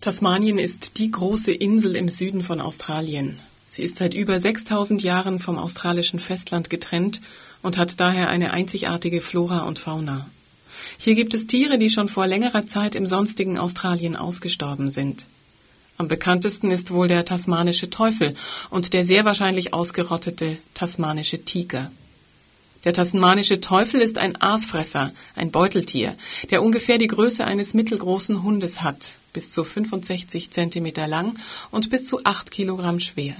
Tasmanien ist die große Insel im Süden von Australien. Sie ist seit über 6000 Jahren vom australischen Festland getrennt und hat daher eine einzigartige Flora und Fauna. Hier gibt es Tiere, die schon vor längerer Zeit im sonstigen Australien ausgestorben sind. Am bekanntesten ist wohl der tasmanische Teufel und der sehr wahrscheinlich ausgerottete tasmanische Tiger. Der tasmanische Teufel ist ein Aasfresser, ein Beuteltier, der ungefähr die Größe eines mittelgroßen Hundes hat, bis zu 65 Zentimeter lang und bis zu 8 Kilogramm schwer.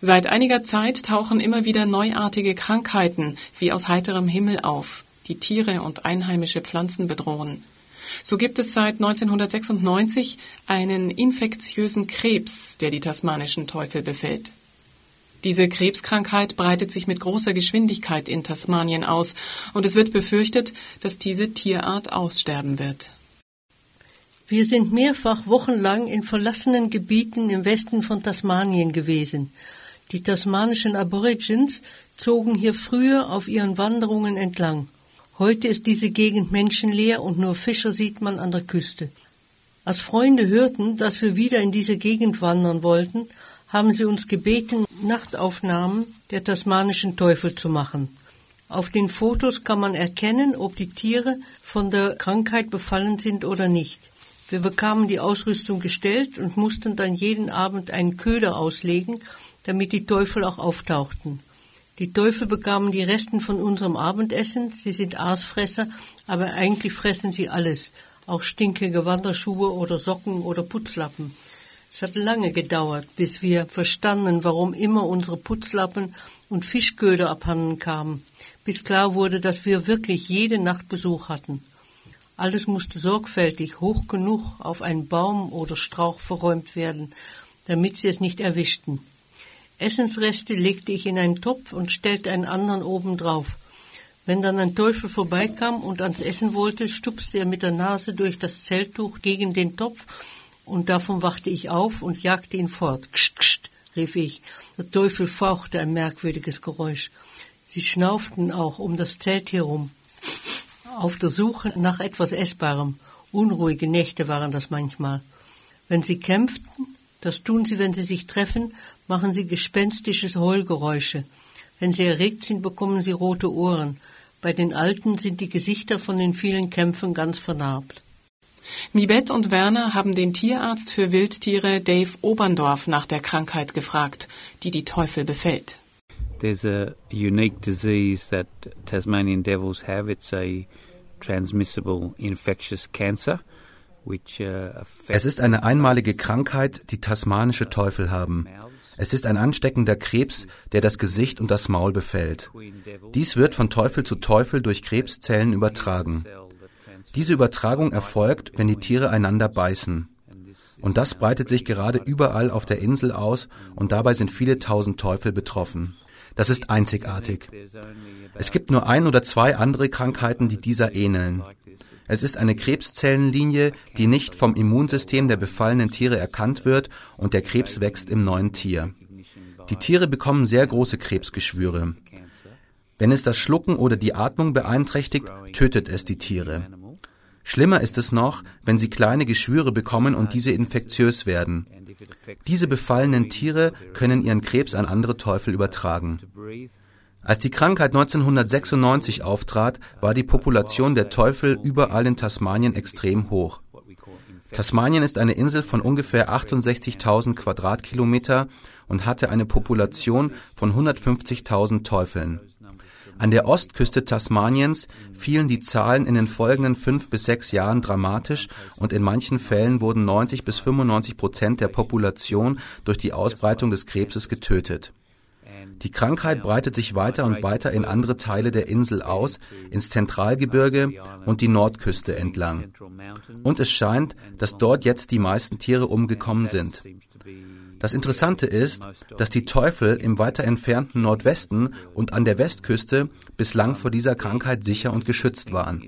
Seit einiger Zeit tauchen immer wieder neuartige Krankheiten wie aus heiterem Himmel auf, die Tiere und einheimische Pflanzen bedrohen. So gibt es seit 1996 einen infektiösen Krebs, der die tasmanischen Teufel befällt. Diese Krebskrankheit breitet sich mit großer Geschwindigkeit in Tasmanien aus, und es wird befürchtet, dass diese Tierart aussterben wird. Wir sind mehrfach wochenlang in verlassenen Gebieten im Westen von Tasmanien gewesen. Die tasmanischen Aborigines zogen hier früher auf ihren Wanderungen entlang. Heute ist diese Gegend menschenleer und nur Fischer sieht man an der Küste. Als Freunde hörten, dass wir wieder in diese Gegend wandern wollten, haben sie uns gebeten, Nachtaufnahmen der tasmanischen Teufel zu machen. Auf den Fotos kann man erkennen, ob die Tiere von der Krankheit befallen sind oder nicht. Wir bekamen die Ausrüstung gestellt und mussten dann jeden Abend einen Köder auslegen, damit die Teufel auch auftauchten. Die Teufel bekamen die Resten von unserem Abendessen, sie sind Aasfresser, aber eigentlich fressen sie alles, auch stinkige Wanderschuhe oder Socken oder Putzlappen. Es hat lange gedauert, bis wir verstanden, warum immer unsere Putzlappen und Fischköder abhanden kamen, bis klar wurde, dass wir wirklich jede Nacht Besuch hatten. Alles musste sorgfältig hoch genug auf einen Baum oder Strauch verräumt werden, damit sie es nicht erwischten. Essensreste legte ich in einen Topf und stellte einen anderen oben drauf. Wenn dann ein Teufel vorbeikam und ans Essen wollte, stupste er mit der Nase durch das Zelttuch gegen den Topf und davon wachte ich auf und jagte ihn fort. Kscht, kscht, rief ich. Der Teufel fauchte ein merkwürdiges Geräusch. Sie schnauften auch um das Zelt herum, auf der Suche nach etwas Essbarem. Unruhige Nächte waren das manchmal. Wenn sie kämpften, das tun sie, wenn sie sich treffen, machen sie gespenstische Heulgeräusche. Wenn sie erregt sind, bekommen sie rote Ohren. Bei den Alten sind die Gesichter von den vielen Kämpfen ganz vernarbt. Mibet und Werner haben den Tierarzt für Wildtiere Dave Oberndorf nach der Krankheit gefragt, die die Teufel befällt. There's a unique disease that Tasmanian devils have. It's a transmissible infectious cancer. Uh, es ist eine einmalige Krankheit, die tasmanische Teufel haben. Es ist ein ansteckender Krebs, der das Gesicht und das Maul befällt. Dies wird von Teufel zu Teufel durch Krebszellen übertragen. Diese Übertragung erfolgt, wenn die Tiere einander beißen. Und das breitet sich gerade überall auf der Insel aus und dabei sind viele tausend Teufel betroffen. Das ist einzigartig. Es gibt nur ein oder zwei andere Krankheiten, die dieser ähneln. Es ist eine Krebszellenlinie, die nicht vom Immunsystem der befallenen Tiere erkannt wird und der Krebs wächst im neuen Tier. Die Tiere bekommen sehr große Krebsgeschwüre. Wenn es das Schlucken oder die Atmung beeinträchtigt, tötet es die Tiere. Schlimmer ist es noch, wenn sie kleine Geschwüre bekommen und diese infektiös werden. Diese befallenen Tiere können ihren Krebs an andere Teufel übertragen. Als die Krankheit 1996 auftrat, war die Population der Teufel überall in Tasmanien extrem hoch. Tasmanien ist eine Insel von ungefähr 68.000 Quadratkilometer und hatte eine Population von 150.000 Teufeln. An der Ostküste Tasmaniens fielen die Zahlen in den folgenden fünf bis sechs Jahren dramatisch und in manchen Fällen wurden 90 bis 95 Prozent der Population durch die Ausbreitung des Krebses getötet. Die Krankheit breitet sich weiter und weiter in andere Teile der Insel aus, ins Zentralgebirge und die Nordküste entlang. Und es scheint, dass dort jetzt die meisten Tiere umgekommen sind. Das Interessante ist, dass die Teufel im weiter entfernten Nordwesten und an der Westküste bislang vor dieser Krankheit sicher und geschützt waren.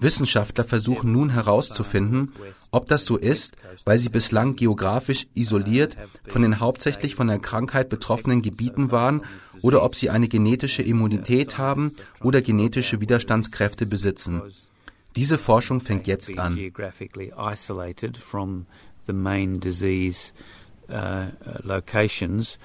Wissenschaftler versuchen nun herauszufinden, ob das so ist, weil sie bislang geografisch isoliert von den hauptsächlich von der Krankheit betroffenen Gebieten waren oder ob sie eine genetische Immunität haben oder genetische Widerstandskräfte besitzen. Diese Forschung fängt jetzt an. uh, locations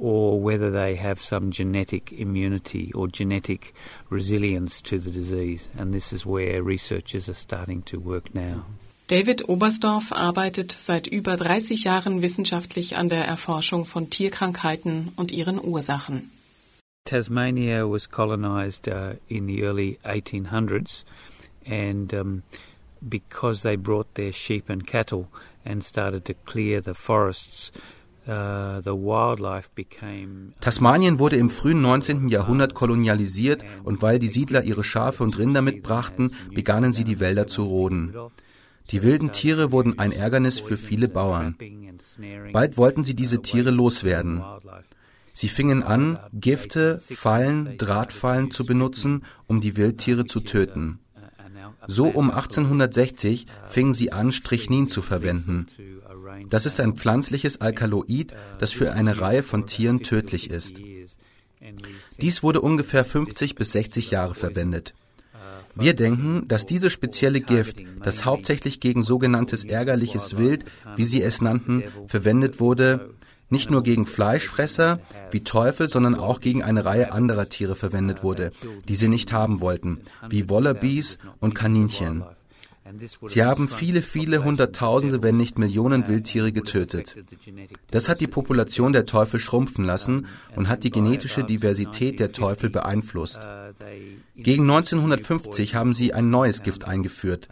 or whether they have some genetic immunity or genetic resilience to the disease. And this is where researchers are starting to work now. David Oberstdorf arbeitet seit über 30 Jahren wissenschaftlich an der Erforschung von Tierkrankheiten und ihren Ursachen. Tasmania was colonized uh, in the early 1800s, and um, because they brought their sheep and cattle and started to clear the forests, became. Tasmanien wurde im frühen 19. Jahrhundert kolonialisiert und weil die Siedler ihre Schafe und Rinder mitbrachten, begannen sie die Wälder zu roden. Die wilden Tiere wurden ein Ärgernis für viele Bauern. Bald wollten sie diese Tiere loswerden. Sie fingen an, Gifte, Fallen, Drahtfallen zu benutzen, um die Wildtiere zu töten. So um 1860 fingen sie an, Strychnin zu verwenden. Das ist ein pflanzliches Alkaloid, das für eine Reihe von Tieren tödlich ist. Dies wurde ungefähr 50 bis 60 Jahre verwendet. Wir denken, dass dieses spezielle Gift, das hauptsächlich gegen sogenanntes ärgerliches Wild, wie sie es nannten, verwendet wurde, nicht nur gegen Fleischfresser wie Teufel, sondern auch gegen eine Reihe anderer Tiere verwendet wurde, die sie nicht haben wollten, wie Wallabies und Kaninchen. Sie haben viele, viele Hunderttausende, wenn nicht Millionen Wildtiere getötet. Das hat die Population der Teufel schrumpfen lassen und hat die genetische Diversität der Teufel beeinflusst. Gegen 1950 haben sie ein neues Gift eingeführt,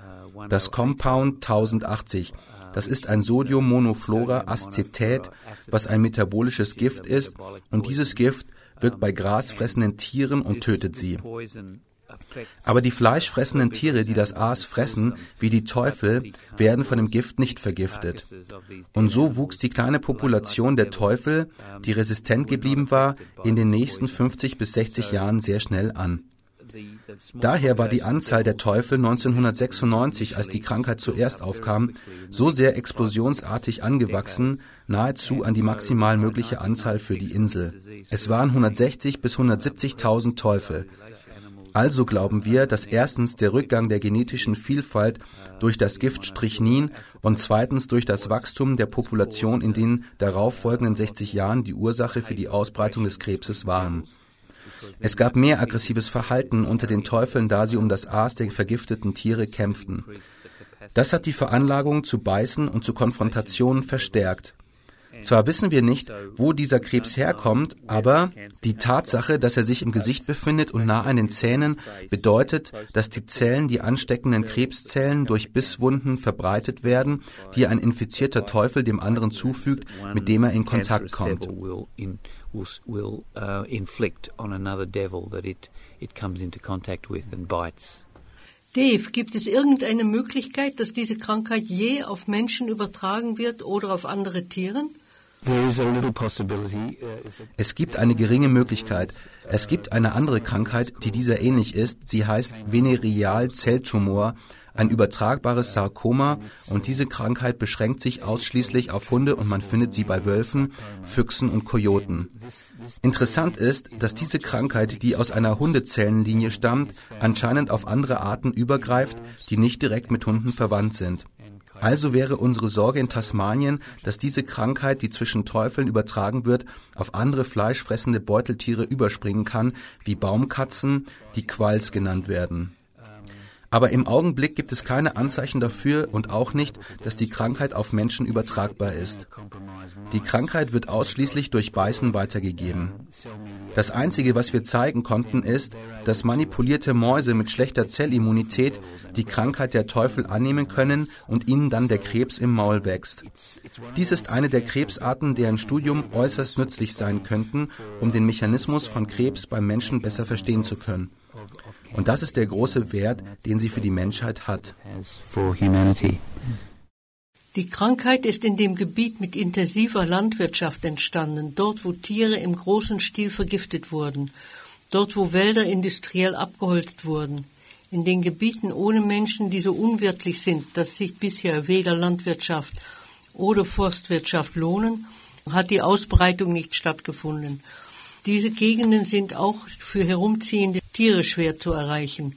das Compound 1080. Das ist ein Sodiummonoflora-Acetat, was ein metabolisches Gift ist, und dieses Gift wirkt bei grasfressenden Tieren und tötet sie. Aber die fleischfressenden Tiere, die das Aas fressen, wie die Teufel, werden von dem Gift nicht vergiftet. Und so wuchs die kleine Population der Teufel, die resistent geblieben war, in den nächsten 50 bis 60 Jahren sehr schnell an. Daher war die Anzahl der Teufel 1996, als die Krankheit zuerst aufkam, so sehr explosionsartig angewachsen, nahezu an die maximal mögliche Anzahl für die Insel. Es waren 160 bis 170.000 Teufel. Also glauben wir, dass erstens der Rückgang der genetischen Vielfalt durch das Gift Strychnin und zweitens durch das Wachstum der Population in den darauffolgenden 60 Jahren die Ursache für die Ausbreitung des Krebses waren. Es gab mehr aggressives Verhalten unter den Teufeln, da sie um das Aas der vergifteten Tiere kämpften. Das hat die Veranlagung zu Beißen und zu Konfrontationen verstärkt. Zwar wissen wir nicht, wo dieser Krebs herkommt, aber die Tatsache, dass er sich im Gesicht befindet und nah an den Zähnen, bedeutet, dass die Zellen, die ansteckenden Krebszellen, durch Bisswunden verbreitet werden, die ein infizierter Teufel dem anderen zufügt, mit dem er in Kontakt kommt. will, will uh, inflict on another devil that it, it comes into contact with and bites. Dave, gibt es irgendeine Möglichkeit, dass diese Krankheit je auf Menschen übertragen wird oder auf andere Tiere? Es gibt eine geringe Möglichkeit. Es gibt eine andere Krankheit, die dieser ähnlich ist. Sie heißt Venereal-Zelltumor, ein übertragbares Sarkoma und diese Krankheit beschränkt sich ausschließlich auf Hunde und man findet sie bei Wölfen, Füchsen und Kojoten. Interessant ist, dass diese Krankheit, die aus einer Hundezellenlinie stammt, anscheinend auf andere Arten übergreift, die nicht direkt mit Hunden verwandt sind. Also wäre unsere Sorge in Tasmanien, dass diese Krankheit, die zwischen Teufeln übertragen wird, auf andere fleischfressende Beuteltiere überspringen kann, wie Baumkatzen, die Qualls genannt werden. Aber im Augenblick gibt es keine Anzeichen dafür und auch nicht, dass die Krankheit auf Menschen übertragbar ist. Die Krankheit wird ausschließlich durch Beißen weitergegeben. Das Einzige, was wir zeigen konnten, ist, dass manipulierte Mäuse mit schlechter Zellimmunität die Krankheit der Teufel annehmen können und ihnen dann der Krebs im Maul wächst. Dies ist eine der Krebsarten, deren Studium äußerst nützlich sein könnten, um den Mechanismus von Krebs beim Menschen besser verstehen zu können. Und das ist der große Wert, den sie für die Menschheit hat. Die Krankheit ist in dem Gebiet mit intensiver Landwirtschaft entstanden, dort wo Tiere im großen Stil vergiftet wurden, dort wo Wälder industriell abgeholzt wurden, in den Gebieten ohne Menschen, die so unwirtlich sind, dass sich bisher weder Landwirtschaft oder Forstwirtschaft lohnen, hat die Ausbreitung nicht stattgefunden. Diese Gegenden sind auch für herumziehende Tiere schwer zu erreichen.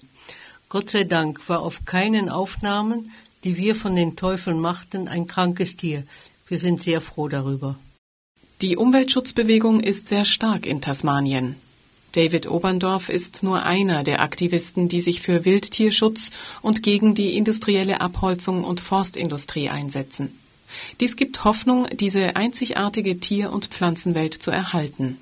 Gott sei Dank war auf keinen Aufnahmen, die wir von den Teufeln machten, ein krankes Tier. Wir sind sehr froh darüber. Die Umweltschutzbewegung ist sehr stark in Tasmanien. David Oberndorf ist nur einer der Aktivisten, die sich für Wildtierschutz und gegen die industrielle Abholzung und Forstindustrie einsetzen. Dies gibt Hoffnung, diese einzigartige Tier- und Pflanzenwelt zu erhalten.